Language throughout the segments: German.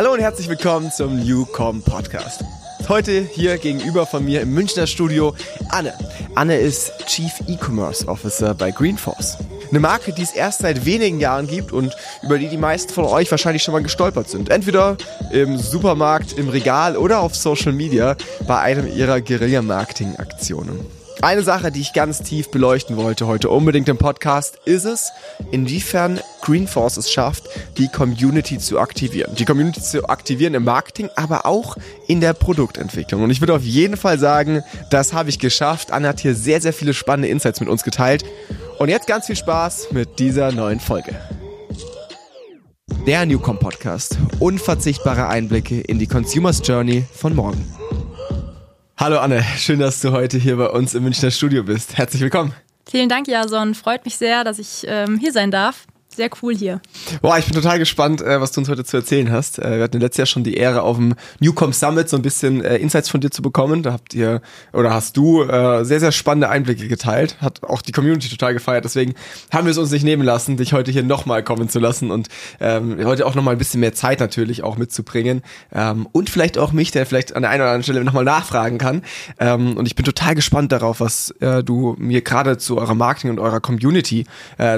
Hallo und herzlich willkommen zum Newcom Podcast. Heute hier gegenüber von mir im Münchner Studio Anne. Anne ist Chief E-Commerce Officer bei Greenforce. Eine Marke, die es erst seit wenigen Jahren gibt und über die die meisten von euch wahrscheinlich schon mal gestolpert sind. Entweder im Supermarkt, im Regal oder auf Social Media bei einem ihrer Guerilla-Marketing-Aktionen. Eine Sache, die ich ganz tief beleuchten wollte heute unbedingt im Podcast, ist es, inwiefern Greenforce es schafft, die Community zu aktivieren. Die Community zu aktivieren im Marketing, aber auch in der Produktentwicklung. Und ich würde auf jeden Fall sagen, das habe ich geschafft. Anna hat hier sehr, sehr viele spannende Insights mit uns geteilt. Und jetzt ganz viel Spaß mit dieser neuen Folge. Der Newcom Podcast. Unverzichtbare Einblicke in die Consumers Journey von morgen. Hallo Anne, schön, dass du heute hier bei uns im Münchner Studio bist. Herzlich willkommen. Vielen Dank, Jason. Freut mich sehr, dass ich ähm, hier sein darf sehr cool hier. Boah, ich bin total gespannt, äh, was du uns heute zu erzählen hast. Äh, wir hatten letztes Jahr schon die Ehre, auf dem Newcom Summit so ein bisschen äh, Insights von dir zu bekommen. Da habt ihr oder hast du sehr, sehr spannende Einblicke geteilt. Hat auch die Community total gefeiert. Deswegen haben wir es uns nicht nehmen lassen, dich heute hier nochmal kommen zu lassen und ähm, heute auch nochmal ein bisschen mehr Zeit natürlich auch mitzubringen. Ähm, und vielleicht auch mich, der vielleicht an der einen oder anderen Stelle nochmal nachfragen kann. Ähm, und ich bin total gespannt darauf, was du mir gerade zu eurer Marketing und eurer Community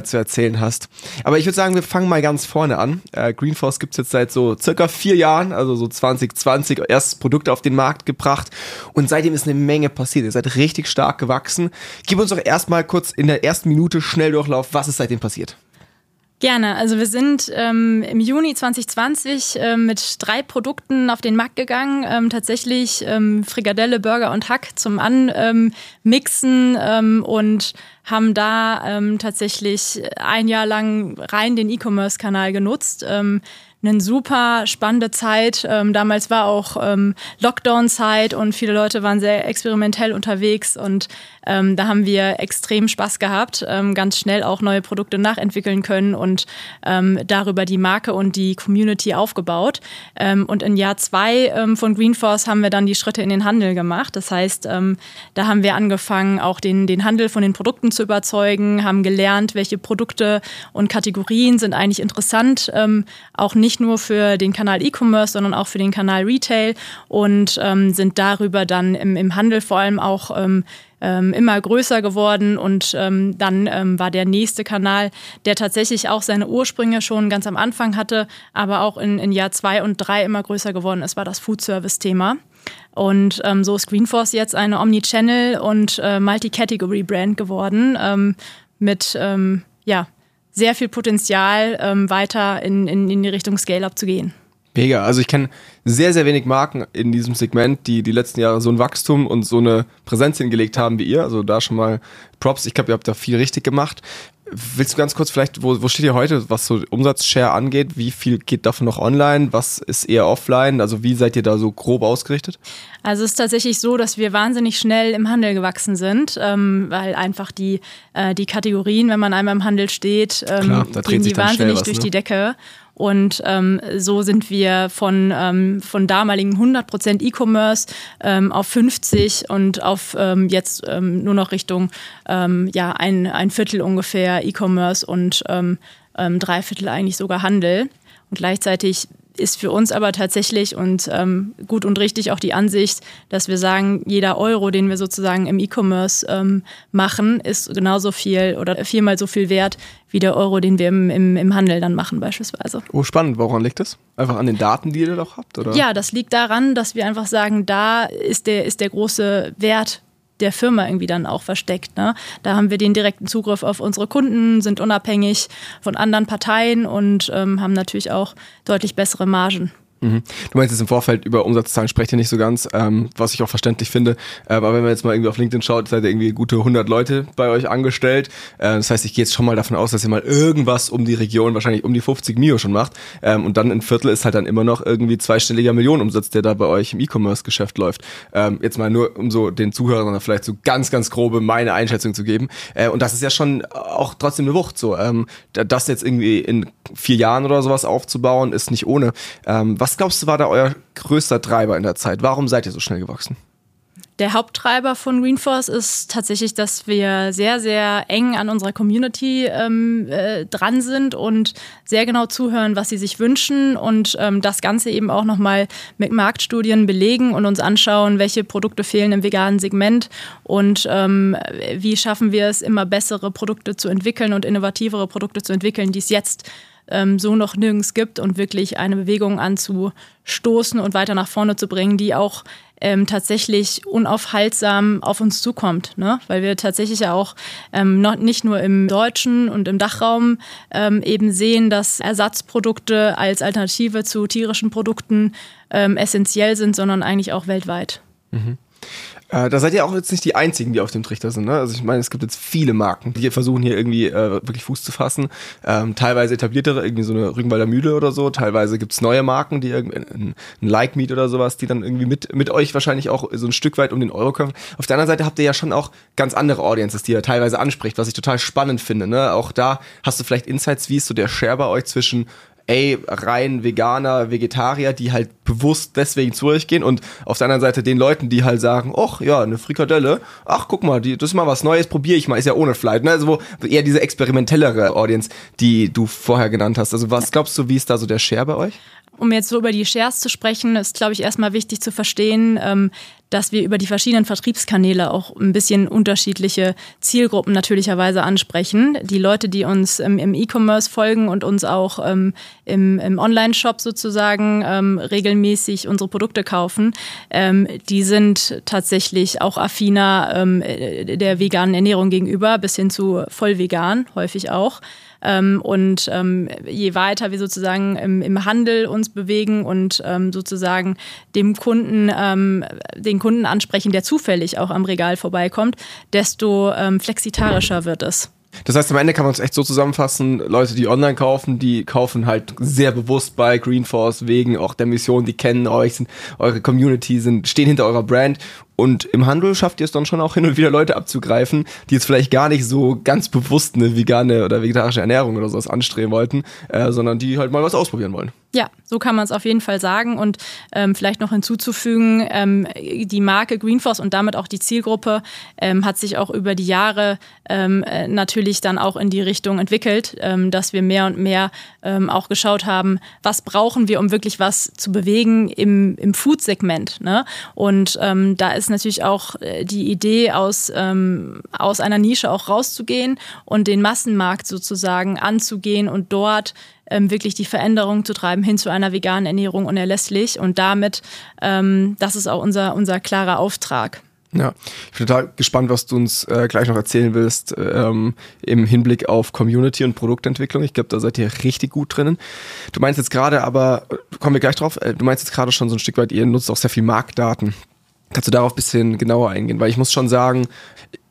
zu erzählen hast. Aber ich würde sagen, wir fangen mal ganz vorne an. Äh, Greenforce gibt es jetzt seit so circa vier Jahren, also so 2020, erstes Produkt auf den Markt gebracht. Und seitdem ist eine Menge passiert. Ihr seid richtig stark gewachsen. Gib uns doch erstmal kurz in der ersten Minute schnell Durchlauf, was ist seitdem passiert? Gerne. Also wir sind ähm, im Juni 2020 ähm, mit drei Produkten auf den Markt gegangen. Ähm, tatsächlich ähm, Frikadelle, Burger und Hack zum Anmixen ähm, und haben da ähm, tatsächlich ein Jahr lang rein den E-Commerce-Kanal genutzt. Ähm, eine super spannende Zeit. Ähm, damals war auch ähm, Lockdown-Zeit und viele Leute waren sehr experimentell unterwegs und ähm, da haben wir extrem Spaß gehabt, ähm, ganz schnell auch neue Produkte nachentwickeln können und ähm, darüber die Marke und die Community aufgebaut. Ähm, und in Jahr zwei ähm, von Greenforce haben wir dann die Schritte in den Handel gemacht. Das heißt, ähm, da haben wir angefangen, auch den, den Handel von den Produkten zu überzeugen, haben gelernt, welche Produkte und Kategorien sind eigentlich interessant, auch nicht nur für den Kanal E-Commerce, sondern auch für den Kanal Retail und sind darüber dann im, im Handel vor allem auch ähm, immer größer geworden und ähm, dann ähm, war der nächste Kanal, der tatsächlich auch seine Ursprünge schon ganz am Anfang hatte, aber auch in, in Jahr zwei und drei immer größer geworden ist, war das Food Service Thema. Und ähm, so ist Greenforce jetzt eine Omnichannel und äh, Multi-Category Brand geworden ähm, mit ähm, ja, sehr viel Potenzial, ähm, weiter in, in, in die Richtung Scale-Up zu gehen. Mega. Also ich kenne sehr, sehr wenig Marken in diesem Segment, die die letzten Jahre so ein Wachstum und so eine Präsenz hingelegt haben wie ihr. Also da schon mal Props. Ich glaube, ihr habt da viel richtig gemacht. Willst du ganz kurz vielleicht, wo, wo steht ihr heute, was so Umsatzshare angeht? Wie viel geht davon noch online? Was ist eher offline? Also wie seid ihr da so grob ausgerichtet? Also es ist tatsächlich so, dass wir wahnsinnig schnell im Handel gewachsen sind, ähm, weil einfach die, äh, die Kategorien, wenn man einmal im Handel steht, ähm, Klar, gehen die wahnsinnig was, durch ne? die Decke. Und ähm, so sind wir von, ähm, von damaligen 100% E-Commerce ähm, auf 50 und auf ähm, jetzt ähm, nur noch Richtung ähm, ja, ein, ein Viertel ungefähr E-Commerce und ähm, ähm, drei Viertel eigentlich sogar Handel. Und gleichzeitig ist für uns aber tatsächlich und ähm, gut und richtig auch die Ansicht, dass wir sagen, jeder Euro, den wir sozusagen im E-Commerce ähm, machen, ist genauso viel oder viermal so viel wert wie der Euro, den wir im, im, im Handel dann machen beispielsweise. Oh, spannend. Woran liegt das? Einfach an den Daten, die ihr doch habt? Oder? Ja, das liegt daran, dass wir einfach sagen, da ist der, ist der große Wert der Firma irgendwie dann auch versteckt. Ne? Da haben wir den direkten Zugriff auf unsere Kunden, sind unabhängig von anderen Parteien und ähm, haben natürlich auch deutlich bessere Margen. Mhm. Du meinst jetzt im Vorfeld über Umsatzzahlen sprecht ihr nicht so ganz, ähm, was ich auch verständlich finde. Äh, aber wenn man jetzt mal irgendwie auf LinkedIn schaut, seid ihr irgendwie gute 100 Leute bei euch angestellt. Äh, das heißt, ich gehe jetzt schon mal davon aus, dass ihr mal irgendwas um die Region, wahrscheinlich um die 50 Mio schon macht. Ähm, und dann ein Viertel ist halt dann immer noch irgendwie zweistelliger Millionenumsatz, der da bei euch im E-Commerce-Geschäft läuft. Ähm, jetzt mal nur, um so den Zuhörern vielleicht so ganz, ganz grobe meine Einschätzung zu geben. Äh, und das ist ja schon auch trotzdem eine Wucht so. Ähm, das jetzt irgendwie in vier Jahren oder sowas aufzubauen, ist nicht ohne. Ähm, was glaubst du, war da euer größter Treiber in der Zeit? Warum seid ihr so schnell gewachsen? Der Haupttreiber von Greenforce ist tatsächlich, dass wir sehr, sehr eng an unserer Community ähm, äh, dran sind und sehr genau zuhören, was sie sich wünschen und ähm, das Ganze eben auch nochmal mit Marktstudien belegen und uns anschauen, welche Produkte fehlen im veganen Segment und ähm, wie schaffen wir es, immer bessere Produkte zu entwickeln und innovativere Produkte zu entwickeln, die es jetzt ähm, so noch nirgends gibt und wirklich eine Bewegung anzustoßen und weiter nach vorne zu bringen, die auch ähm, tatsächlich unaufhaltsam auf uns zukommt, ne? weil wir tatsächlich ja auch ähm, noch, nicht nur im deutschen und im Dachraum ähm, eben sehen, dass Ersatzprodukte als Alternative zu tierischen Produkten ähm, essentiell sind, sondern eigentlich auch weltweit. Mhm. Äh, da seid ihr auch jetzt nicht die Einzigen, die auf dem Trichter sind. Ne? Also ich meine, es gibt jetzt viele Marken, die versuchen hier irgendwie äh, wirklich Fuß zu fassen. Ähm, teilweise etabliertere, irgendwie so eine Rügenwalder Mühle oder so. Teilweise gibt's neue Marken, die irgendwie, ein, ein Like Meat oder sowas, die dann irgendwie mit, mit euch wahrscheinlich auch so ein Stück weit um den Euro kämpfen. Auf der anderen Seite habt ihr ja schon auch ganz andere Audiences, die ihr teilweise anspricht, was ich total spannend finde. Ne? Auch da hast du vielleicht Insights, wie ist so der Share bei euch zwischen ey, rein Veganer, Vegetarier, die halt bewusst deswegen zu euch gehen und auf der anderen Seite den Leuten, die halt sagen, ach ja, eine Frikadelle, ach guck mal, die, das ist mal was Neues, probiere ich mal, ist ja ohne Fleisch, ne? Also wo eher diese experimentellere Audience, die du vorher genannt hast. Also was glaubst du, wie ist da so der Share bei euch? Um jetzt so über die Shares zu sprechen, ist, glaube ich, erstmal wichtig zu verstehen, ähm, dass wir über die verschiedenen Vertriebskanäle auch ein bisschen unterschiedliche Zielgruppen natürlicherweise ansprechen. Die Leute, die uns ähm, im E-Commerce folgen und uns auch ähm, im, im Online-Shop sozusagen regelmäßig unsere Produkte kaufen, die sind tatsächlich auch affiner der veganen Ernährung gegenüber, bis hin zu voll vegan, häufig auch. Ähm, und ähm, je weiter wir sozusagen im, im Handel uns bewegen und ähm, sozusagen dem Kunden, den Kunden ansprechen, der zufällig auch am Regal vorbeikommt, desto flexitarischer wird es. Das heißt, am Ende kann man es echt so zusammenfassen, Leute, die online kaufen, die kaufen halt sehr bewusst bei Greenforce wegen auch der Mission, die kennen euch, sind eure Community, sind, stehen hinter eurer Brand und im Handel schafft ihr es dann schon auch hin und wieder Leute abzugreifen, die jetzt vielleicht gar nicht so ganz bewusst eine vegane oder vegetarische Ernährung oder sowas anstreben wollten, äh, sondern die halt mal was ausprobieren wollen. Ja, so kann man es auf jeden Fall sagen. Und ähm, vielleicht noch hinzuzufügen, ähm, die Marke Greenforce und damit auch die Zielgruppe ähm, hat sich auch über die Jahre ähm, äh, natürlich dann auch in die Richtung entwickelt, ähm, dass wir mehr und mehr ähm, auch geschaut haben, was brauchen wir, um wirklich was zu bewegen im, im Food-Segment. Ne? Und da ist natürlich auch äh, die Idee, aus, ähm, aus einer Nische auch rauszugehen und den Massenmarkt sozusagen anzugehen und dort ähm, wirklich die Veränderung zu treiben hin zu einer veganen Ernährung unerlässlich. Und damit, ähm, das ist auch unser, unser klarer Auftrag. Ja, ich bin total gespannt, was du uns äh, gleich noch erzählen willst ähm, im Hinblick auf Community und Produktentwicklung. Ich glaube, da seid ihr richtig gut drinnen. Du meinst jetzt gerade aber, kommen wir gleich drauf, äh, du meinst jetzt gerade schon so ein Stück weit, ihr nutzt auch sehr viel Marktdaten. Kannst du darauf ein bisschen genauer eingehen? Weil ich muss schon sagen,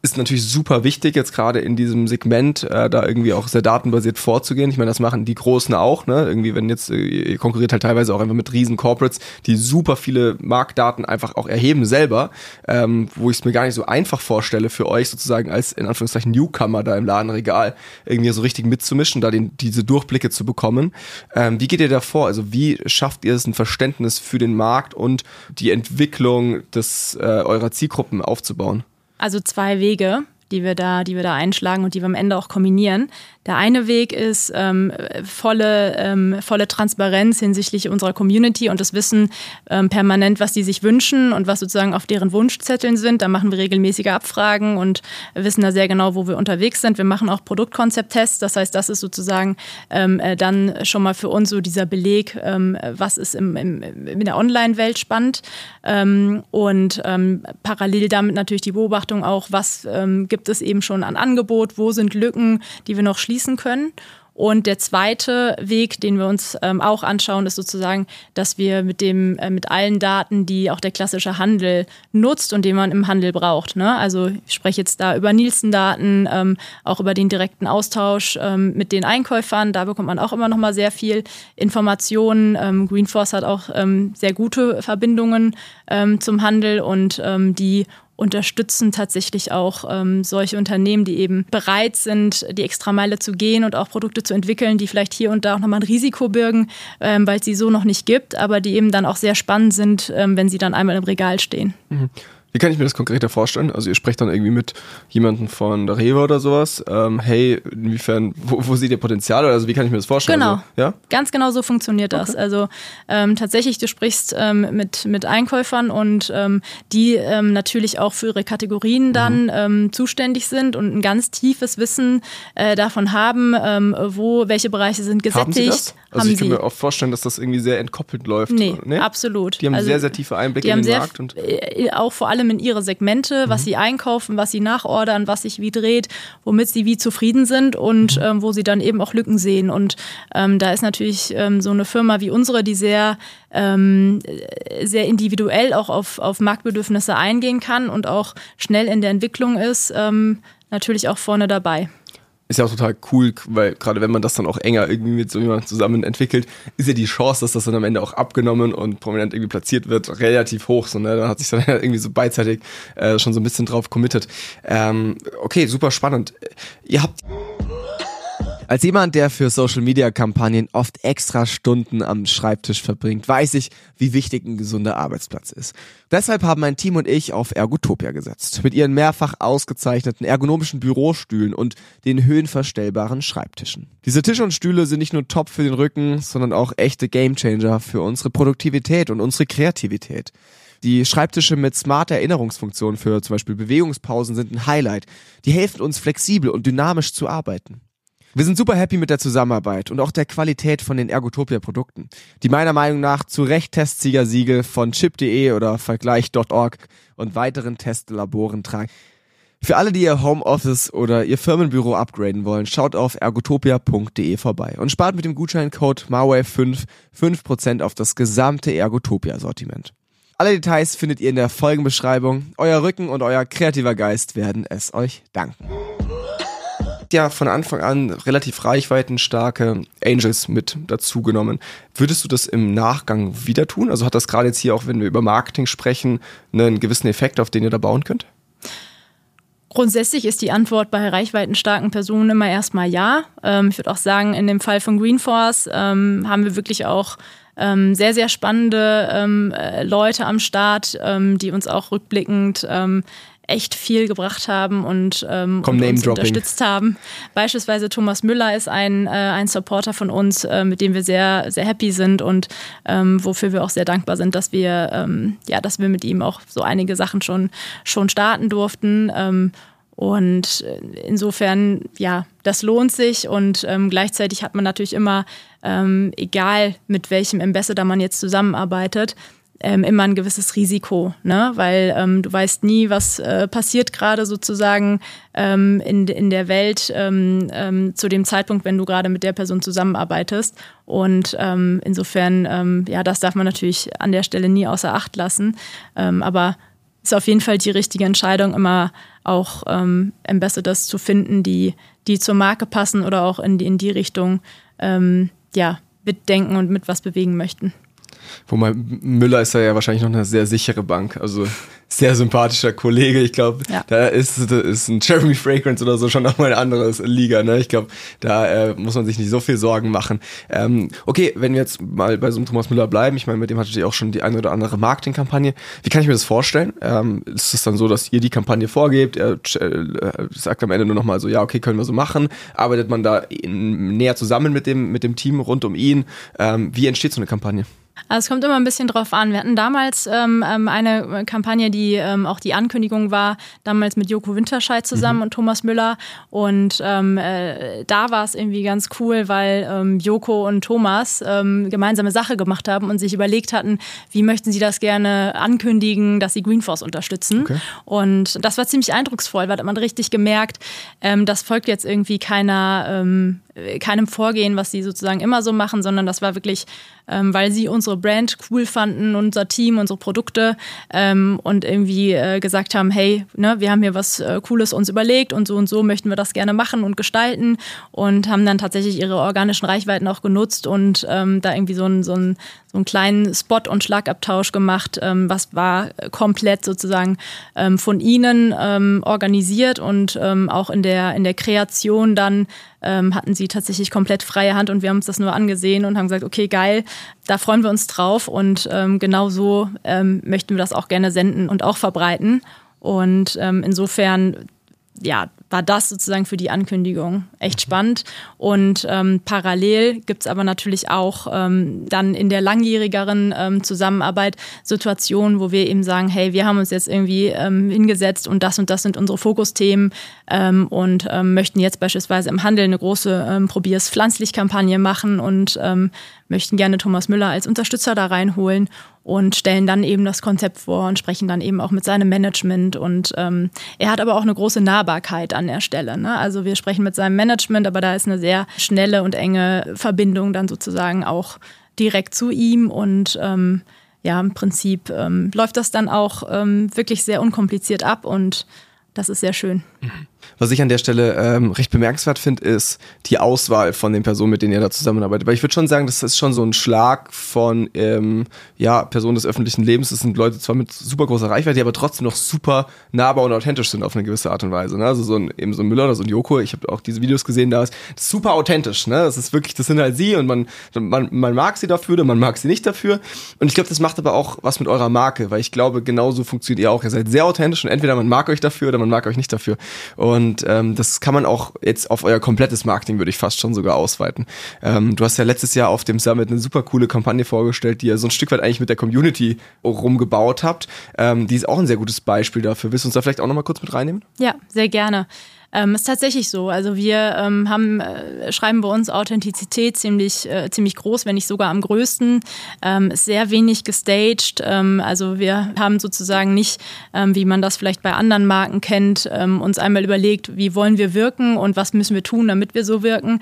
ist natürlich super wichtig, jetzt gerade in diesem Segment, äh, da irgendwie auch sehr datenbasiert vorzugehen. Ich meine, das machen die Großen auch, ne? Irgendwie, wenn jetzt, äh, ihr konkurriert halt teilweise auch einfach mit riesen Corporates, die super viele Marktdaten einfach auch erheben selber, ähm, wo ich es mir gar nicht so einfach vorstelle für euch sozusagen als in Anführungszeichen Newcomer da im Ladenregal irgendwie so richtig mitzumischen, da den, diese Durchblicke zu bekommen. Ähm, wie geht ihr da vor? Also wie schafft ihr es ein Verständnis für den Markt und die Entwicklung des äh, eurer Zielgruppen aufzubauen? Also zwei Wege die wir da, die wir da einschlagen und die wir am Ende auch kombinieren. Der eine Weg ist ähm, volle, ähm, volle Transparenz hinsichtlich unserer Community und das Wissen ähm, permanent, was die sich wünschen und was sozusagen auf deren Wunschzetteln sind. Da machen wir regelmäßige Abfragen und wissen da sehr genau, wo wir unterwegs sind. Wir machen auch Produktkonzepttests. Das heißt, das ist sozusagen ähm, äh, dann schon mal für uns so dieser Beleg, ähm, was ist im, im, in der Online-Welt spannend. Ähm, und ähm, parallel damit natürlich die Beobachtung auch, was ähm, gibt es eben schon an Angebot, wo sind Lücken, die wir noch schließen können. Und der zweite Weg, den wir uns ähm, auch anschauen, ist sozusagen, dass wir mit dem, äh, mit allen Daten, die auch der klassische Handel nutzt und den man im Handel braucht. Ne? Also ich spreche jetzt da über Nielsen-Daten, ähm, auch über den direkten Austausch ähm, mit den Einkäufern. Da bekommt man auch immer noch mal sehr viel Informationen. Ähm, Greenforce hat auch ähm, sehr gute Verbindungen ähm, zum Handel und ähm, die unterstützen tatsächlich auch ähm, solche Unternehmen, die eben bereit sind, die Extrameile zu gehen und auch Produkte zu entwickeln, die vielleicht hier und da auch nochmal ein Risiko birgen, ähm, weil es sie so noch nicht gibt, aber die eben dann auch sehr spannend sind, ähm, wenn sie dann einmal im Regal stehen. Mhm. Wie kann ich mir das konkreter vorstellen? Also ihr sprecht dann irgendwie mit jemandem von der Rewe oder sowas. Ähm, hey, inwiefern, wo, wo seht ihr Potenzial? Also wie kann ich mir das vorstellen? Genau. Also, ja? Ganz genau so funktioniert das. Okay. Also ähm, tatsächlich, du sprichst ähm, mit, mit Einkäufern und ähm, die ähm, natürlich auch für ihre Kategorien dann mhm. Ähm, zuständig sind und ein ganz tiefes Wissen äh, davon haben, wo welche Bereiche sind gesättigt. Haben Sie das? Also haben ich kann mir auch vorstellen, dass das irgendwie sehr entkoppelt läuft. Nee, nee? absolut. Die haben also, sehr, sehr tiefe Einblicke in den Markt. Und äh, auch vor allem in ihre Segmente, was mhm. sie einkaufen, was sie nachordern, was sich wie dreht, womit sie wie zufrieden sind und mhm. ähm, wo sie dann eben auch Lücken sehen. Und ähm, da ist natürlich ähm, so eine Firma wie unsere, die sehr, ähm, sehr individuell auch auf, auf Marktbedürfnisse eingehen kann und auch schnell in der Entwicklung ist, ähm, natürlich auch vorne dabei ist ja auch total cool, weil gerade wenn man das dann auch enger irgendwie mit so jemandem zusammen entwickelt, ist ja die Chance, dass das dann am Ende auch abgenommen und prominent irgendwie platziert wird, relativ hoch. So, ne? Da hat sich dann irgendwie so beidseitig äh, schon so ein bisschen drauf committed. Ähm, okay, super spannend. Ihr habt als jemand, der für Social-Media-Kampagnen oft extra Stunden am Schreibtisch verbringt, weiß ich, wie wichtig ein gesunder Arbeitsplatz ist. Deshalb haben mein Team und ich auf Ergotopia gesetzt. Mit ihren mehrfach ausgezeichneten ergonomischen Bürostühlen und den höhenverstellbaren Schreibtischen. Diese Tische und Stühle sind nicht nur top für den Rücken, sondern auch echte Gamechanger für unsere Produktivität und unsere Kreativität. Die Schreibtische mit smarter Erinnerungsfunktion für zum Beispiel Bewegungspausen sind ein Highlight. Die helfen uns flexibel und dynamisch zu arbeiten. Wir sind super happy mit der Zusammenarbeit und auch der Qualität von den Ergotopia-Produkten, die meiner Meinung nach zu Recht Testsieger-Siegel von chip.de oder Vergleich.org und weiteren Testlaboren tragen. Für alle, die ihr Homeoffice oder ihr Firmenbüro upgraden wollen, schaut auf ergotopia.de vorbei und spart mit dem Gutscheincode MARWAVE5 5% auf das gesamte Ergotopia-Sortiment. Alle Details findet ihr in der Folgenbeschreibung. Euer Rücken und euer kreativer Geist werden es euch danken ja von Anfang an relativ reichweitenstarke Angels mit dazu genommen. Würdest du das im Nachgang wieder tun? Also hat das gerade jetzt hier auch, wenn wir über Marketing sprechen, einen gewissen Effekt, auf den ihr da bauen könnt? Grundsätzlich ist die Antwort bei reichweitenstarken Personen immer erstmal ja. Ähm, ich würde auch sagen, in dem Fall von Greenforce ähm, haben wir wirklich auch ähm, sehr, sehr spannende ähm, äh, Leute am Start, ähm, die uns auch rückblickend ähm, echt viel gebracht haben und, ähm, und uns unterstützt haben. Beispielsweise Thomas Müller ist ein, äh, ein Supporter von uns, äh, mit dem wir sehr, sehr happy sind und ähm, wofür wir auch sehr dankbar sind, dass wir, ähm, ja, dass wir mit ihm auch so einige Sachen schon, schon starten durften. Ähm, und insofern, ja, das lohnt sich und ähm, gleichzeitig hat man natürlich immer, ähm, egal mit welchem Ambassador man jetzt zusammenarbeitet, ähm, immer ein gewisses Risiko, ne? weil ähm, du weißt nie, was äh, passiert gerade sozusagen ähm, in, in der Welt ähm, ähm, zu dem Zeitpunkt, wenn du gerade mit der Person zusammenarbeitest. Und ähm, insofern, ähm, ja, das darf man natürlich an der Stelle nie außer Acht lassen. Ähm, aber ist auf jeden Fall die richtige Entscheidung, immer auch ähm, Ambassadors zu finden, die, die zur Marke passen oder auch in die, in die Richtung ähm, ja, mitdenken und mit was bewegen möchten. Wobei Müller ist ja wahrscheinlich noch eine sehr sichere Bank. Also sehr sympathischer Kollege. Ich glaube, ja. da ist, da ist ein Jeremy Fragrance oder so schon nochmal eine andere Liga. Ne? Ich glaube, da äh, muss man sich nicht so viel Sorgen machen. Ähm, okay, wenn wir jetzt mal bei so einem Thomas Müller bleiben, ich meine, mit dem hattet ihr auch schon die eine oder andere Marketingkampagne. Wie kann ich mir das vorstellen? Ähm, ist es dann so, dass ihr die Kampagne vorgebt? Er äh, sagt am Ende nur nochmal so, ja, okay, können wir so machen. Arbeitet man da in, näher zusammen mit dem, mit dem Team rund um ihn? Ähm, wie entsteht so eine Kampagne? Also es kommt immer ein bisschen drauf an. Wir hatten damals ähm, ähm, eine Kampagne, die ähm, auch die Ankündigung war, damals mit Joko Winterscheid zusammen mhm. und Thomas Müller. Und ähm, äh, da war es irgendwie ganz cool, weil ähm, Joko und Thomas ähm, gemeinsame Sache gemacht haben und sich überlegt hatten, wie möchten sie das gerne ankündigen, dass sie Greenforce unterstützen. Okay. Und das war ziemlich eindrucksvoll, weil man richtig gemerkt, das folgt jetzt irgendwie keiner keinem Vorgehen, was sie sozusagen immer so machen, sondern das war wirklich, ähm, weil sie unsere Brand cool fanden, unser Team, unsere Produkte ähm, und irgendwie äh, gesagt haben, hey, ne, wir haben hier was äh, Cooles uns überlegt und so und so möchten wir das gerne machen und gestalten und haben dann tatsächlich ihre organischen Reichweiten auch genutzt und ähm, da irgendwie so ein, so so einen kleinen Spot- und Schlagabtausch gemacht. Ähm, was war komplett sozusagen ähm, von ihnen ähm, organisiert und auch in der, in der Kreation dann ähm, hatten sie tatsächlich komplett freie Hand und wir haben uns das nur angesehen und haben gesagt, okay, geil, da freuen wir uns drauf und ähm, genau so ähm, möchten wir das auch gerne senden und auch verbreiten. Und ähm, insofern ja, war das sozusagen für die Ankündigung echt mhm. spannend. Und ähm, parallel gibt es aber natürlich auch ähm, dann in der langjährigeren ähm, Zusammenarbeit Situationen, wo wir eben sagen, hey, wir haben uns jetzt irgendwie ähm, hingesetzt und das und das sind unsere Fokusthemen ähm, und ähm, möchten jetzt beispielsweise im Handel eine große ähm, Probier's Pflanzlich-Kampagne machen und ähm, möchten gerne Thomas Müller als Unterstützer da reinholen und stellen dann eben das Konzept vor und sprechen dann eben auch mit seinem Management. Und ähm, er hat aber auch eine große Nahbarkeit an der Stelle. Ne? Also wir sprechen mit seinem Management, aber da ist eine sehr schnelle und enge Verbindung dann sozusagen auch direkt zu ihm und ähm, ja, im Prinzip ähm, läuft das dann auch ähm, wirklich sehr unkompliziert ab und das ist sehr schön. Mhm. Was ich an der Stelle ähm, recht bemerkenswert finde, ist die Auswahl von den Personen, mit denen ihr da zusammenarbeitet. Weil ich würde schon sagen, das ist schon so ein Schlag von ähm, ja, Personen des öffentlichen Lebens. Das sind Leute zwar mit super großer Reichweite, die aber trotzdem noch super nahbar und authentisch sind auf eine gewisse Art und Weise. Ne? Also so ein, eben so ein Müller oder so ein Joko, ich habe auch diese Videos gesehen, da ist super authentisch. Ne? Das ist wirklich, das sind halt sie und man, man, man mag sie dafür oder man mag sie nicht dafür. Und ich glaube, das macht aber auch was mit eurer Marke, weil ich glaube, genauso funktioniert ihr auch. Ihr seid sehr authentisch und entweder man mag euch dafür oder man mag euch nicht dafür. Und ähm, das kann man auch jetzt auf euer komplettes Marketing, würde ich fast schon sogar ausweiten. Ähm, du hast ja letztes Jahr auf dem Summit eine super coole Kampagne vorgestellt, die ihr so ein Stück weit eigentlich mit der Community rumgebaut habt. Ähm, die ist auch ein sehr gutes Beispiel dafür. Willst du uns da vielleicht auch nochmal kurz mit reinnehmen? Ja, sehr gerne. Ähm, ist tatsächlich so. Also wir ähm, haben, äh, schreiben bei uns Authentizität ziemlich, äh, ziemlich groß, wenn nicht sogar am größten. Ähm, sehr wenig gestaged. Ähm, also wir haben sozusagen nicht, ähm, wie man das vielleicht bei anderen Marken kennt, ähm, uns einmal überlegt, wie wollen wir wirken und was müssen wir tun, damit wir so wirken,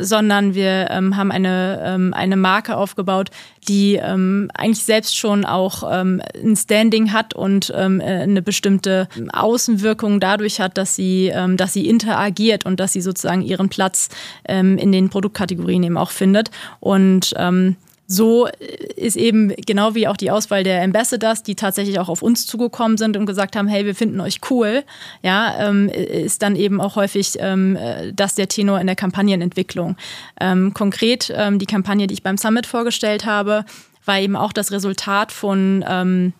sondern wir haben eine, eine Marke aufgebaut, die eigentlich selbst schon auch ein Standing hat und äh, eine bestimmte Außenwirkung dadurch hat, dass sie, ähm, dass sie interagiert und dass sie sozusagen ihren Platz ähm, in den Produktkategorien eben auch findet. Und ähm, so ist eben genau wie auch die Auswahl der Ambassadors, die tatsächlich auch auf uns zugekommen sind und gesagt haben, hey, wir finden euch cool, ja, ähm, ist dann eben auch häufig ähm, das der Tenor in der Kampagnenentwicklung. Ähm, konkret ähm, die Kampagne, die ich beim Summit vorgestellt habe, war eben auch das Resultat von ähm,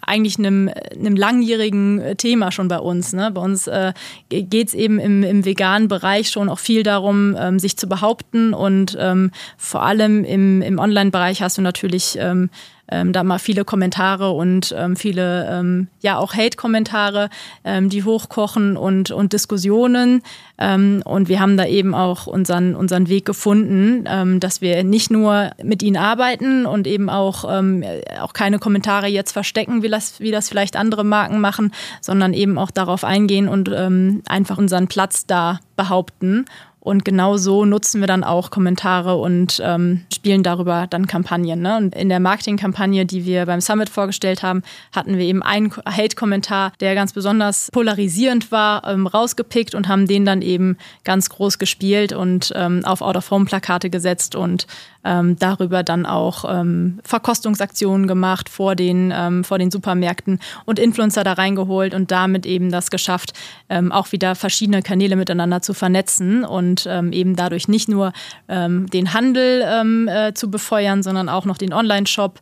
eigentlich einem, einem langjährigen äh, Thema schon bei uns. Ne? Bei uns äh, geht es eben im, im veganen Bereich schon auch viel darum, ähm, sich zu behaupten und ähm, vor allem im, im Online-Bereich hast du natürlich ähm, ähm, da mal viele Kommentare und ähm, viele, ähm, ja auch Hate-Kommentare, ähm, die hochkochen und, und Diskussionen. Ähm, und wir haben da eben auch unseren, unseren Weg gefunden, ähm, dass wir nicht nur mit ihnen arbeiten und eben auch, auch keine Kommentare jetzt verstecken, wie das, wie das vielleicht andere Marken machen, sondern eben auch darauf eingehen und einfach unseren Platz da behaupten und genau so nutzen wir dann auch Kommentare und ähm, spielen darüber dann Kampagnen. Ne? Und in der Marketingkampagne, die wir beim Summit vorgestellt haben, hatten wir eben einen Hate-Kommentar, der ganz besonders polarisierend war, ähm, rausgepickt und haben den dann eben ganz groß gespielt und ähm, auf Out-of-Home-Plakate gesetzt und ähm, darüber dann auch ähm, Verkostungsaktionen gemacht vor den, ähm, vor den Supermärkten und Influencer da reingeholt und damit eben das geschafft, ähm, auch wieder verschiedene Kanäle miteinander zu vernetzen und ähm, eben dadurch nicht nur ähm, den Handel äh, zu befeuern, sondern auch noch den Online-Shop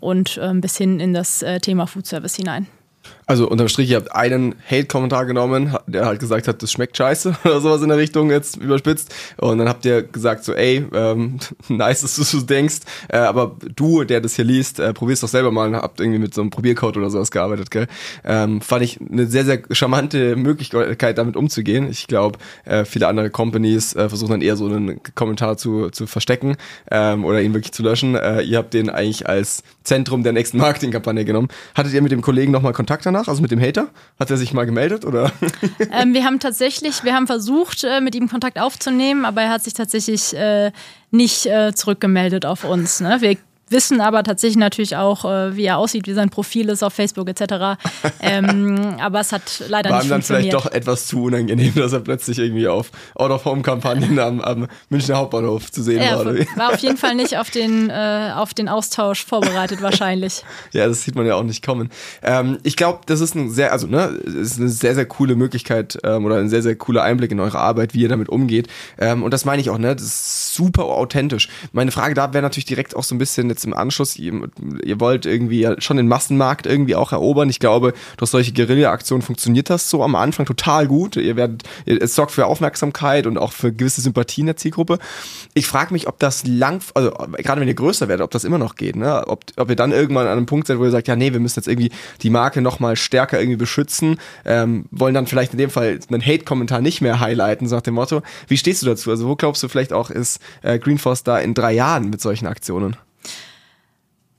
und bis hin in das äh, Thema Food Service hinein. Also unterm Strich, ihr habt einen Hate-Kommentar genommen, der halt gesagt hat, das schmeckt scheiße oder sowas in der Richtung jetzt überspitzt. Und dann habt ihr gesagt so, ey, ähm, nice, dass du so denkst, äh, aber du, der das hier liest, äh, probier's doch selber mal und habt irgendwie mit so einem Probiercode oder sowas gearbeitet, gell? Ähm, fand ich eine sehr, sehr charmante Möglichkeit, damit umzugehen. Ich glaube, äh, viele andere Companies äh, versuchen dann eher so einen Kommentar zu, zu verstecken ähm, oder ihn wirklich zu löschen. Äh, ihr habt den eigentlich als Zentrum der nächsten Marketingkampagne genommen. Hattet ihr mit dem Kollegen nochmal Kontakt danach? Danach, also mit dem Hater? Hat er sich mal gemeldet oder? Ähm, wir haben tatsächlich, wir haben versucht, äh, mit ihm Kontakt aufzunehmen, aber er hat sich tatsächlich äh, nicht äh, zurückgemeldet auf uns. Ne? Wir wissen aber tatsächlich natürlich auch, äh, wie er aussieht, wie sein Profil ist auf Facebook etc. ähm, aber es hat leider War nicht ihm dann funktioniert. vielleicht doch etwas zu unangenehm, dass er plötzlich irgendwie auf Out-of-Home-Kampagnen am, am Münchner Hauptbahnhof zu sehen er war. War auf jeden Fall nicht auf den, äh, auf den Austausch vorbereitet, wahrscheinlich. Ja, das sieht man ja auch nicht kommen. Ähm, ich glaube, das ist ein sehr, also ne, ist eine sehr, sehr coole Möglichkeit ähm, oder ein sehr, sehr cooler Einblick in eure Arbeit, wie ihr damit umgeht. Ähm, und das meine ich auch, ne? Das ist super authentisch. Meine Frage da wäre natürlich direkt auch so ein bisschen jetzt im Anschluss, ihr, ihr wollt irgendwie schon den Massenmarkt irgendwie auch erobern. Ich glaube, durch solche Guerilla-Aktionen funktioniert das so am Anfang total gut. Ihr werdet, es sorgt für Aufmerksamkeit und auch für gewisse Sympathien der Zielgruppe. Ich frage mich, ob das lang, also gerade wenn ihr größer werdet, ob das immer noch geht, ne? Ob, ob ihr dann irgendwann an einem Punkt seid, wo ihr sagt, ja, nee, wir müssen jetzt irgendwie die Marke nochmal stärker irgendwie beschützen, ähm, wollen dann vielleicht in dem Fall einen Hate-Kommentar nicht mehr highlighten, so nach dem Motto. Wie stehst du dazu? Also wo glaubst du vielleicht auch, ist äh, Greenforce da in drei Jahren mit solchen Aktionen?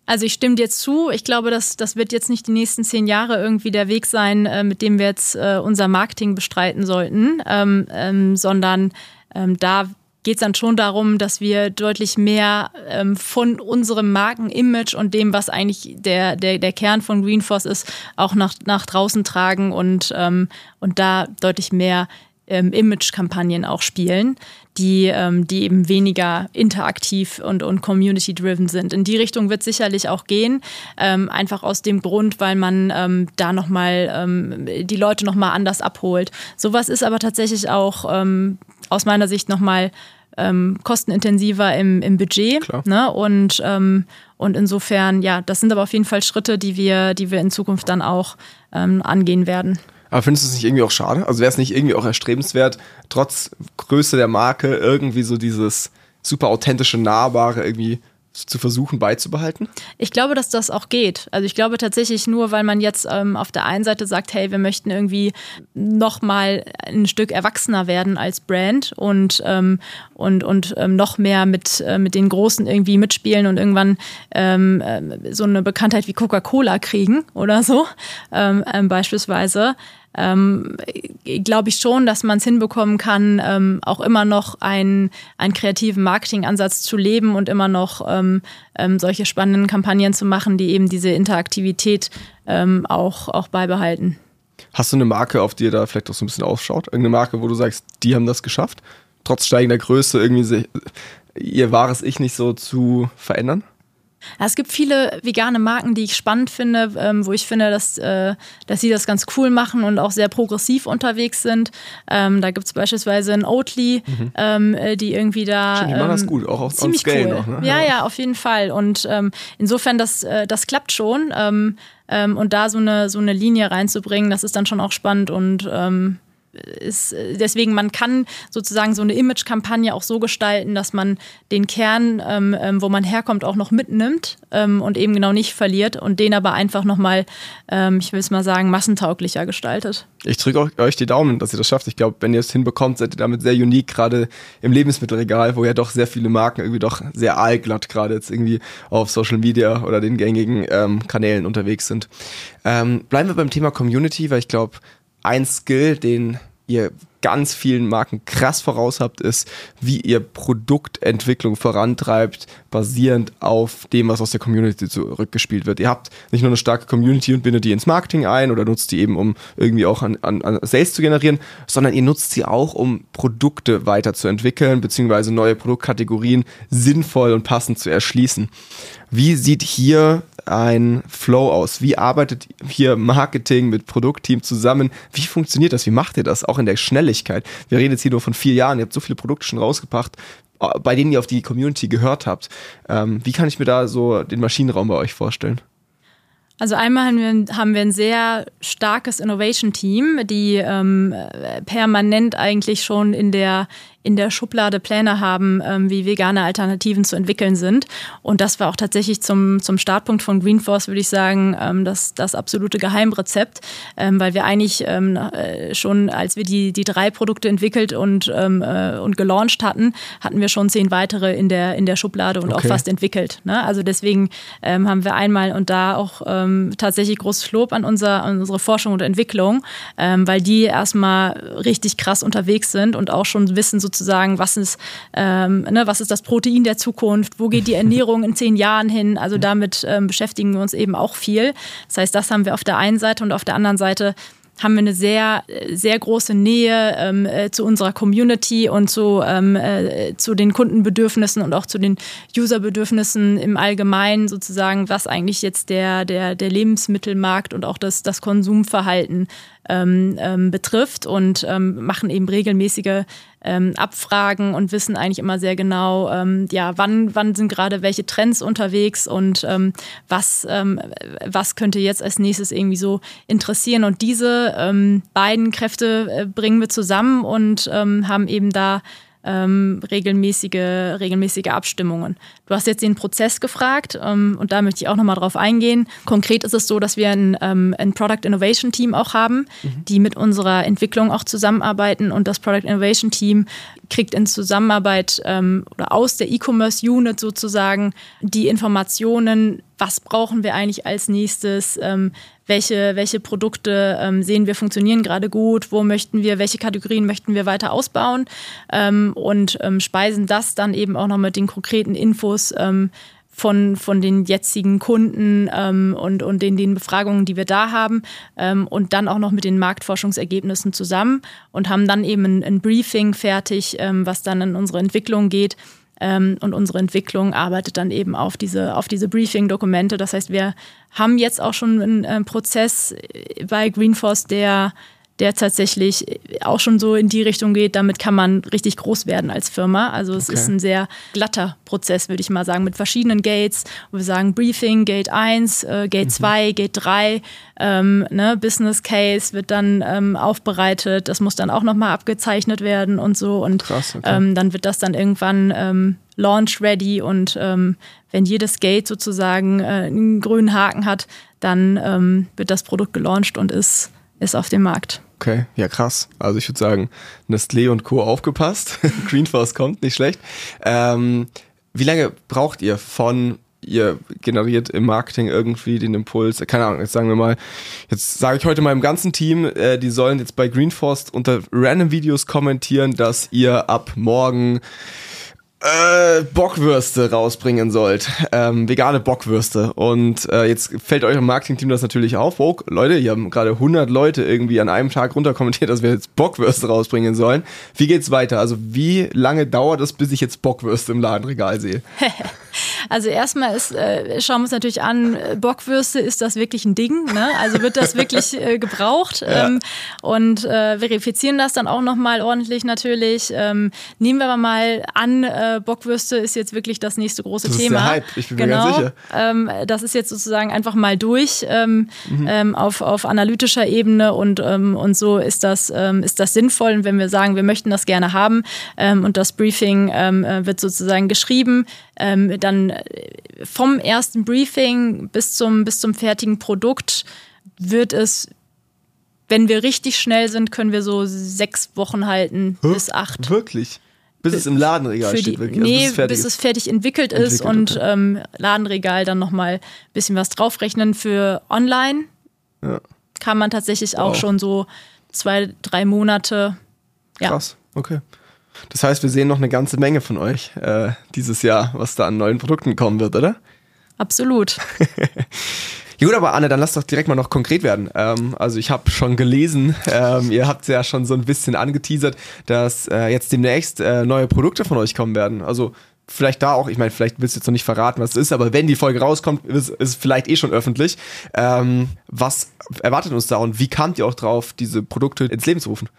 Also ich stimme dir zu. Ich glaube, dass das wird jetzt nicht die nächsten zehn Jahre irgendwie der Weg sein, äh, mit dem wir jetzt äh, unser Marketing bestreiten sollten, ähm, ähm, sondern ähm, da geht es dann schon darum, dass wir deutlich mehr ähm, von unserem Markenimage und dem, was eigentlich der, der, der Kern von Greenforce ist, auch nach, nach draußen tragen und, ähm, und da deutlich mehr ähm, Image-Kampagnen auch spielen, die, ähm, die eben weniger interaktiv und, und community-driven sind. In die Richtung wird sicherlich auch gehen, ähm, einfach aus dem Grund, weil man ähm, da nochmal ähm, die Leute nochmal anders abholt. Sowas ist aber tatsächlich auch ähm, aus meiner Sicht nochmal ähm, kostenintensiver im, im Budget. Klar. Ne? Und, ähm, und insofern, ja, das sind aber auf jeden Fall Schritte, die wir, die wir in Zukunft dann auch ähm, angehen werden. Aber findest du es nicht irgendwie auch schade? Also wäre es nicht irgendwie auch erstrebenswert, trotz Größe der Marke irgendwie so dieses super authentische, nahbare irgendwie zu versuchen beizubehalten? Ich glaube, dass das auch geht. Also ich glaube tatsächlich nur, weil man jetzt ähm, auf der einen Seite sagt, hey, wir möchten irgendwie noch mal ein Stück erwachsener werden als Brand und ähm, und und ähm, noch mehr mit äh, mit den Großen irgendwie mitspielen und irgendwann ähm, äh, so eine Bekanntheit wie Coca-Cola kriegen oder so ähm, ähm, beispielsweise ähm, glaube ich schon, dass man es hinbekommen kann, ähm, auch immer noch einen, einen kreativen Marketingansatz zu leben und immer noch ähm, ähm, solche spannenden Kampagnen zu machen, die eben diese Interaktivität ähm, auch, auch beibehalten. Hast du eine Marke, auf die ihr da vielleicht auch so ein bisschen aufschaut? Irgendeine Marke, wo du sagst, die haben das geschafft? Trotz steigender Größe irgendwie ihr wahres Ich nicht so zu verändern? Es gibt viele vegane Marken, die ich spannend finde, ähm, wo ich finde, dass, äh, dass sie das ganz cool machen und auch sehr progressiv unterwegs sind. Ähm, da gibt es beispielsweise ein Oatly, ähm, äh, die irgendwie da. Stimmt, die machen das ähm, gut, auch auf- ziemlich scale cool. noch, ne? Ja, Ja. auf jeden Fall. Und ähm, insofern, das, äh, das klappt schon. Ähm, und da so eine, so eine Linie reinzubringen, das ist dann schon auch spannend und ist, deswegen, man kann sozusagen so eine Image-Kampagne auch so gestalten, dass man den Kern, ähm, ähm, wo man herkommt, auch noch mitnimmt ähm, und eben genau nicht verliert und den aber einfach nochmal, ähm, ich will es mal sagen, massentauglicher gestaltet. Ich drücke euch die Daumen, dass ihr das schafft. Ich glaube, wenn ihr es hinbekommt, seid ihr damit sehr unique, gerade im Lebensmittelregal, wo ja doch sehr viele Marken irgendwie doch sehr aalglatt gerade jetzt irgendwie auf Social Media oder den gängigen ähm, Kanälen unterwegs sind. Ähm, bleiben wir beim Thema Community, weil ich glaube, ein Skill, den ihr ganz vielen Marken krass voraus habt, ist, wie ihr Produktentwicklung vorantreibt, basierend auf dem, was aus der Community zurückgespielt wird. Ihr habt nicht nur eine starke Community und bindet die ins Marketing ein oder nutzt die eben, um irgendwie auch an, an, an Sales zu generieren, sondern ihr nutzt sie auch, um Produkte weiterzuentwickeln, beziehungsweise neue Produktkategorien sinnvoll und passend zu erschließen. Wie sieht hier ein Flow aus? Wie arbeitet hier Marketing mit Produktteam zusammen? Wie funktioniert das? Wie macht ihr das? Auch in der Schnelligkeit. Wir reden jetzt hier nur von vier Jahren. Ihr habt so viele Produkte schon rausgebracht, äh, bei denen ihr auf die Community gehört habt. Ähm, wie kann ich mir da so den Maschinenraum bei euch vorstellen? Also einmal haben wir, haben wir ein sehr starkes Innovation-Team, die ähm, permanent eigentlich schon in der in der Schublade Pläne haben, ähm, wie vegane Alternativen zu entwickeln sind. Und das war auch tatsächlich zum, zum Startpunkt von Greenforce, würde ich sagen, ähm, das, das absolute Geheimrezept, ähm, weil wir eigentlich ähm, äh, schon, als wir die, die drei Produkte entwickelt und, ähm, äh, und gelauncht hatten, hatten wir schon zehn weitere in der, in der Schublade und Okay. auch fast entwickelt. Ne? Also deswegen ähm, haben wir einmal und da auch tatsächlich großes Lob an, unser, an unsere Forschung und Entwicklung, weil die erstmal richtig krass unterwegs sind und auch schon wissen sozusagen, was ist, ähm, ne, was ist das Protein der Zukunft, wo geht die Ernährung in zehn Jahren hin. Also damit ähm, beschäftigen wir uns eben auch viel. Das heißt, das haben wir auf der einen Seite und auf der anderen Seite haben wir eine sehr, sehr große Nähe ähm, äh, zu unserer Community und zu, ähm, äh, zu den Kundenbedürfnissen und auch zu den Userbedürfnissen im Allgemeinen sozusagen, was eigentlich jetzt der, der, der Lebensmittelmarkt und auch das, das Konsumverhalten ähm, ähm, betrifft und ähm, machen eben regelmäßige ähm, Abfragen und wissen eigentlich immer sehr genau, ähm, ja, wann, wann sind gerade welche Trends unterwegs und ähm, was, ähm, was könnte jetzt als nächstes irgendwie so interessieren. Und diese ähm, beiden Kräfte äh, bringen wir zusammen und ähm, haben eben da ähm, regelmäßige, regelmäßige Abstimmungen. Du hast jetzt den Prozess gefragt ähm, und da möchte ich auch nochmal drauf eingehen. Konkret ist es so, dass wir ein, ähm, ein Product Innovation Team auch haben, mhm. die mit unserer Entwicklung auch zusammenarbeiten und das Product Innovation Team kriegt in Zusammenarbeit ähm, oder aus der E-Commerce Unit sozusagen die Informationen, was brauchen wir eigentlich als nächstes, ähm, welche, welche Produkte ähm, sehen wir funktionieren gerade gut, wo möchten wir, welche Kategorien möchten wir weiter ausbauen? Ähm, und ähm, speisen das dann eben auch noch mit den konkreten Infos ähm, von, von den jetzigen Kunden ähm, und, und den, den Befragungen, die wir da haben ähm, und dann auch noch mit den Marktforschungsergebnissen zusammen und haben dann eben ein, ein Briefing fertig, ähm, was dann in unsere Entwicklung geht, ähm, und unsere Entwicklung arbeitet dann eben auf diese, auf diese Briefing-Dokumente. Das heißt, wir haben jetzt auch schon einen, einen Prozess bei Greenforce, der der tatsächlich auch schon so in die Richtung geht, damit kann man richtig groß werden als Firma. Also es okay. ist ein sehr glatter Prozess, würde ich mal sagen, mit verschiedenen Gates. Wo wir sagen Briefing, Gate 1, äh, Gate mhm. 2, Gate 3, ähm, ne, Business Case wird dann ähm, aufbereitet, das muss dann auch nochmal abgezeichnet werden und so. Und Krass, okay. ähm, dann wird das dann irgendwann ähm, launch ready und ähm, wenn jedes Gate sozusagen äh, einen grünen Haken hat, dann ähm, wird das Produkt gelauncht und ist, ist auf dem Markt. Okay, ja krass. Also ich würde sagen, Nestlé und Co. aufgepasst. Greenforce kommt, nicht schlecht. Ähm, wie lange braucht ihr von ihr generiert im Marketing irgendwie den Impuls, keine Ahnung, jetzt sagen wir mal, jetzt sage ich heute meinem ganzen Team, äh, die sollen jetzt bei Greenforce unter random Videos kommentieren, dass ihr ab morgen äh, Bockwürste rausbringen sollt. Ähm, vegane Bockwürste. Und äh, jetzt fällt eurem Marketing-Team das natürlich auf. Oh, Leute, hier haben gerade 100 Leute irgendwie an einem Tag runterkommentiert, dass wir jetzt Bockwürste rausbringen sollen. Wie geht's weiter? Also wie lange dauert es, bis ich jetzt Bockwürste im Ladenregal sehe? Also erstmal ist, äh, schauen wir uns natürlich an, äh, Bockwürste, ist das wirklich ein Ding? Ne? Also wird das wirklich äh, gebraucht? Ja. Ähm, und äh, verifizieren das dann auch nochmal ordentlich natürlich. Ähm, nehmen wir aber mal an, äh, Bockwürste ist jetzt wirklich das nächste große das Thema. Ist der Hype, ich bin genau. mir ganz sicher. Ähm, das ist jetzt sozusagen einfach mal durch ähm, mhm. Ähm, auf, auf analytischer Ebene und, ähm, und so ist das, ist das sinnvoll. Und wenn wir sagen, wir möchten das gerne haben und das Briefing äh, wird sozusagen geschrieben, ähm, dann äh, vom ersten Briefing bis zum, bis zum fertigen Produkt wird es, wenn wir richtig schnell sind, können wir so sechs Wochen halten Hä? bis acht. Wirklich? Bis es im Ladenregal die, steht, wirklich. Also nee, bis, es fertig, bis es fertig entwickelt, entwickelt ist und okay. ähm, Ladenregal dann nochmal ein bisschen was draufrechnen. Für online ja. kann man tatsächlich wow. auch schon so zwei, drei Monate. Ja. Krass, okay. Das heißt, wir sehen noch eine ganze Menge von euch äh, dieses Jahr, was da an neuen Produkten kommen wird, oder? Absolut. Gut, aber Anne, dann lass doch direkt mal noch konkret werden. Ähm, also ich habe schon gelesen, ähm, ihr habt ja schon so ein bisschen angeteasert, dass äh, jetzt demnächst äh, neue Produkte von euch kommen werden. Also vielleicht da auch, ich meine, vielleicht willst du jetzt noch nicht verraten, was es ist, aber wenn die Folge rauskommt, ist es vielleicht eh schon öffentlich. Ähm, was erwartet uns da und wie kamt ihr auch drauf, diese Produkte ins Leben zu rufen?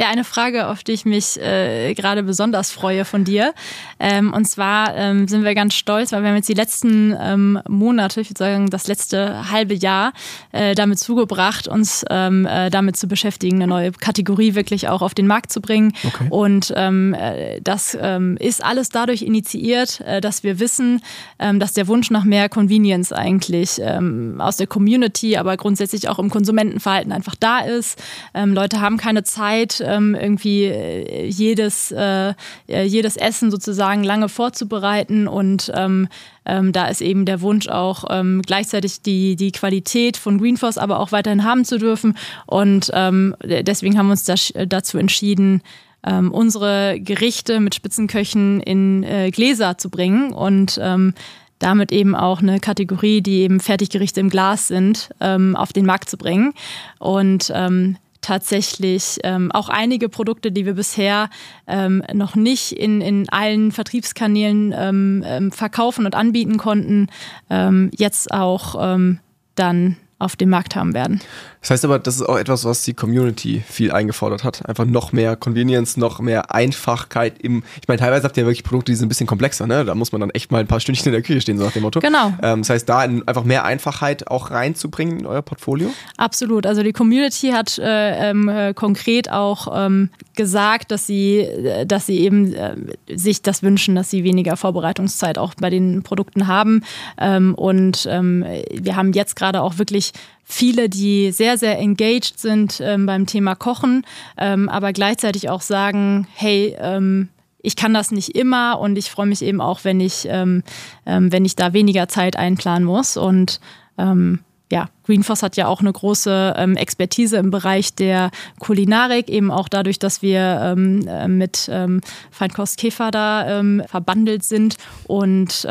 Ja, eine Frage, auf die ich mich äh, gerade besonders freue von dir. Ähm, und zwar ähm, sind wir ganz stolz, weil wir haben jetzt die letzten ähm, Monate, ich würde sagen das letzte halbe Jahr, äh, damit zugebracht, uns ähm, äh, damit zu beschäftigen, eine neue Kategorie wirklich auch auf den Markt zu bringen. Okay. Und ähm, äh, das ähm, ist alles dadurch initiiert, äh, dass wir wissen, ähm, dass der Wunsch nach mehr Convenience eigentlich ähm, aus der Community, aber grundsätzlich auch im Konsumentenverhalten einfach da ist. Ähm, Leute haben keine Zeit, ähm, irgendwie äh, jedes, äh, äh, jedes Essen sozusagen lange vorzubereiten und ähm, ähm, da ist eben der Wunsch auch ähm, gleichzeitig die, die Qualität von Greenforce aber auch weiterhin haben zu dürfen und ähm, deswegen haben wir uns das, dazu entschieden, ähm, unsere Gerichte mit Spitzenköchen in äh, Gläser zu bringen und ähm, damit eben auch eine Kategorie, die eben Fertiggerichte im Glas sind, ähm, auf den Markt zu bringen. Und ähm, tatsächlich ähm, auch einige Produkte, die wir bisher ähm, noch nicht in, in allen Vertriebskanälen ähm, ähm verkaufen und anbieten konnten, ähm, jetzt auch ähm, dann auf dem Markt haben werden. Das heißt aber, das ist auch etwas, was die Community viel eingefordert hat. Einfach noch mehr Convenience, noch mehr Einfachkeit im. Ich meine, teilweise habt ihr ja wirklich Produkte, die sind ein bisschen komplexer, ne? Da muss man dann echt mal ein paar Stündchen in der Küche stehen, so nach dem Motto. Genau. Ähm, das heißt, da einfach mehr Einfachheit auch reinzubringen in euer Portfolio? Absolut. Also die Community hat äh, ähm, äh, konkret auch ähm, gesagt, dass sie, äh, dass sie eben äh, sich das wünschen, dass sie weniger Vorbereitungszeit auch bei den Produkten haben. Ähm, und ähm, wir haben jetzt gerade auch wirklich viele, die sehr, sehr engaged sind ähm, beim Thema Kochen, ähm, aber gleichzeitig auch sagen, hey, ähm, ich kann das nicht immer und ich freue mich eben auch, wenn ich, ähm, ähm, wenn ich da weniger Zeit einplanen muss. Und ähm, ja, Greenfoss hat ja auch eine große ähm, Expertise im Bereich der Kulinarik, eben auch dadurch, dass wir ähm, äh, mit ähm, Feinkost Käfer da ähm, verbandelt sind. Und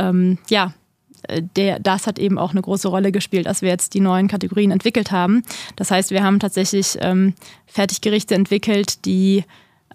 ja, der, das hat eben auch eine große Rolle gespielt, als wir jetzt die neuen Kategorien entwickelt haben. Das heißt, wir haben tatsächlich ähm, Fertiggerichte entwickelt, die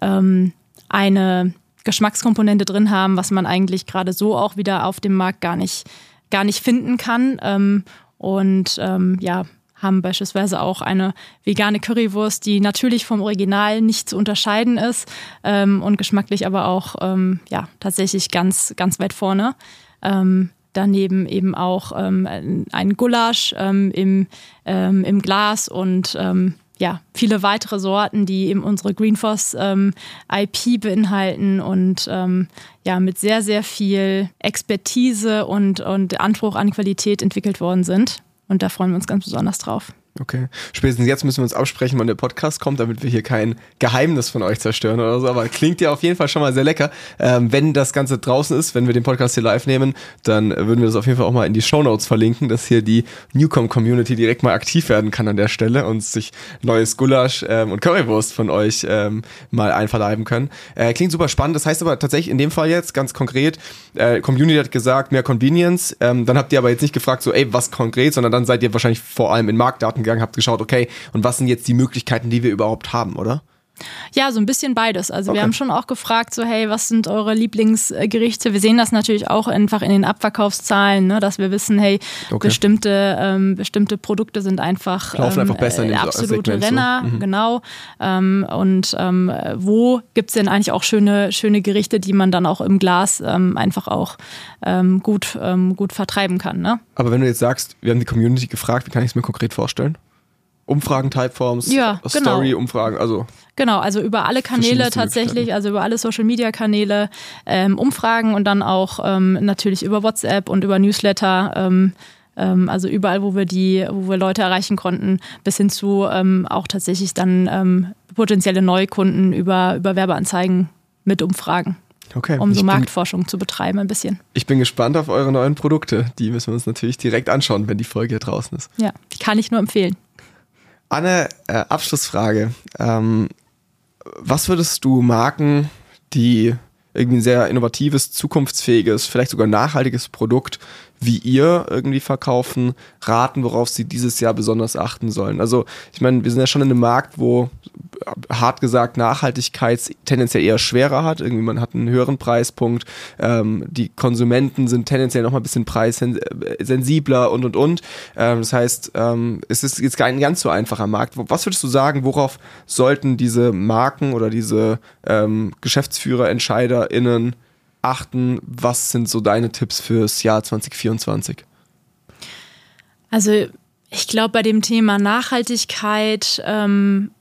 ähm, eine Geschmackskomponente drin haben, was man eigentlich gerade so auch wieder auf dem Markt gar nicht, gar nicht finden kann. Ähm, und ähm, ja, haben beispielsweise auch eine vegane Currywurst, die natürlich vom Original nicht zu unterscheiden ist ähm, und geschmacklich aber auch ähm, ja, tatsächlich ganz, ganz weit vorne. Ähm, daneben eben auch ähm, ein Gulasch ähm, im, ähm, im Glas und ähm, ja, viele weitere Sorten, die eben unsere Greenfoss ähm, IP beinhalten und ähm, ja, mit sehr, sehr viel Expertise und, und Anspruch an Qualität entwickelt worden sind. Und da freuen wir uns ganz besonders drauf. Okay. Spätestens jetzt müssen wir uns absprechen, wann der Podcast kommt, damit wir hier kein Geheimnis von euch zerstören oder so. Aber klingt ja auf jeden Fall schon mal sehr lecker. Ähm, wenn das Ganze draußen ist, wenn wir den Podcast hier live nehmen, dann würden wir das auf jeden Fall auch mal in die Show Notes verlinken, dass hier die Newcom-Community direkt mal aktiv werden kann an der Stelle und sich neues Gulasch ähm, und Currywurst von euch ähm, mal einverleiben können. Äh, klingt super spannend. Das heißt aber tatsächlich in dem Fall jetzt ganz konkret, äh, Community hat gesagt, mehr Convenience. Ähm, dann habt ihr aber jetzt nicht gefragt, so, ey, was konkret, sondern dann seid ihr wahrscheinlich vor allem in Marktdaten gegangen, habt geschaut, okay, und was sind jetzt die Möglichkeiten, die wir überhaupt haben, oder? Ja, so ein bisschen beides. Also okay. wir haben schon auch gefragt, so hey, was sind eure Lieblingsgerichte? Wir sehen das natürlich auch einfach in den Abverkaufszahlen, ne, dass wir wissen, hey, okay. bestimmte, ähm, bestimmte Produkte sind einfach, Laufen ähm, einfach besser in äh, absolute Segment Renner, so. mhm. genau. Ähm, und ähm, wo gibt es denn eigentlich auch schöne, schöne Gerichte, die man dann auch im Glas ähm, einfach auch ähm, gut, gut vertreiben kann? Ne? Aber wenn du jetzt sagst, wir haben die Community gefragt, wie kann ich es mir konkret vorstellen? Umfragen, Typeforms, ja, genau. Story-Umfragen, also. Genau, also über alle Kanäle tatsächlich, also über alle Social-Media-Kanäle ähm, Umfragen und dann auch ähm, natürlich über WhatsApp und über Newsletter. Ähm, ähm also überall, wo wir die, wo wir Leute erreichen konnten, bis hin zu ähm, auch tatsächlich dann ähm, potenzielle Neukunden über, über Werbeanzeigen mit Umfragen. Okay. Um so bin, Marktforschung zu betreiben ein bisschen. Ich bin gespannt auf eure neuen Produkte. Die müssen wir uns natürlich direkt anschauen, wenn die Folge hier draußen ist. Ja, die kann ich nur empfehlen. Anne, äh, Abschlussfrage. Ähm, was würdest du Marken, die irgendwie ein sehr innovatives, zukunftsfähiges, vielleicht sogar nachhaltiges Produkt wie ihr irgendwie verkaufen, raten, worauf sie dieses Jahr besonders achten sollen. Also ich meine, wir sind ja schon in einem Markt, wo hart gesagt Nachhaltigkeit tendenziell eher schwerer hat. Irgendwie man hat einen höheren Preispunkt, ähm, die Konsumenten sind tendenziell noch mal ein bisschen preissensibler und und und. Ähm, das heißt, ähm, es ist jetzt kein ganz so einfacher Markt. Was würdest du sagen, worauf sollten diese Marken oder diese ähm, Geschäftsführer, EntscheiderInnen achten? Was sind so deine Tipps fürs Jahr 2024? Also ich glaube, bei dem Thema Nachhaltigkeit ähm,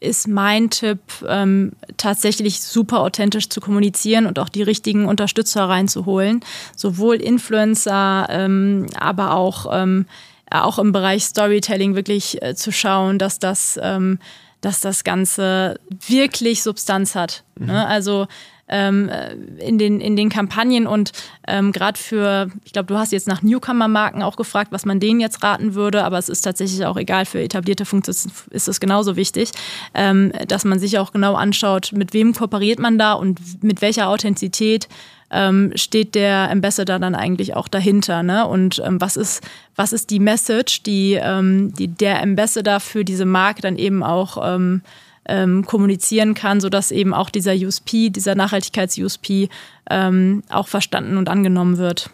ist mein Tipp, ähm, tatsächlich super authentisch zu kommunizieren und auch die richtigen Unterstützer reinzuholen. Sowohl Influencer, ähm, aber auch, ähm, auch im Bereich Storytelling wirklich äh, zu schauen, dass das, ähm, dass das Ganze wirklich Substanz hat. Ne? Mhm. Ne? Also ähm, äh, in, den, in den Kampagnen und ähm, gerade für, ich glaube, du hast jetzt nach Newcomer-Marken auch gefragt, was man denen jetzt raten würde, aber es ist tatsächlich auch egal, für etablierte Funktionen ist es genauso wichtig, ähm, dass man sich auch genau anschaut, mit wem kooperiert man da und mit welcher Authentizität ähm, steht der Ambassador dann eigentlich auch dahinter? Ne? Und ähm, was, ist, was ist die Message, die, ähm, die der Ambassador für diese Marke dann eben auch ähm, ähm, kommunizieren kann, sodass eben auch dieser USP, dieser Nachhaltigkeits-USP ähm, auch verstanden und angenommen wird.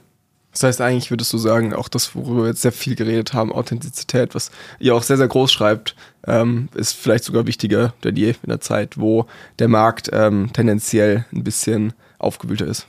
Das heißt, eigentlich würdest du sagen, auch das, worüber wir jetzt sehr viel geredet haben, Authentizität, was ihr auch sehr, sehr groß schreibt, ähm, ist vielleicht sogar wichtiger denn je in der Zeit, wo der Markt ähm, tendenziell ein bisschen aufgewühlter ist.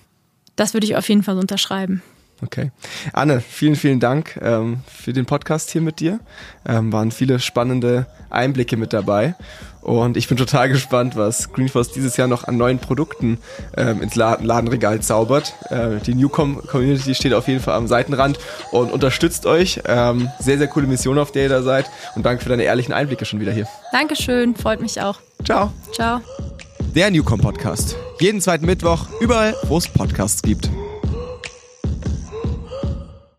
Das würde ich auf jeden Fall unterschreiben. Okay. Anne, vielen, vielen Dank ähm, für den Podcast hier mit dir. Ähm, waren viele spannende Einblicke mit dabei. Und ich bin total gespannt, was Greenforce dieses Jahr noch an neuen Produkten ähm, ins Laden Ladenregal zaubert. Äh, die Newcom Community steht auf jeden Fall am Seitenrand und unterstützt euch. Ähm, sehr, sehr coole Mission, auf der ihr da seid. Und danke für deine ehrlichen Einblicke schon wieder hier. Dankeschön, freut mich auch. Ciao. Ciao. Der Newcom Podcast. Jeden zweiten Mittwoch, überall, wo es Podcasts gibt.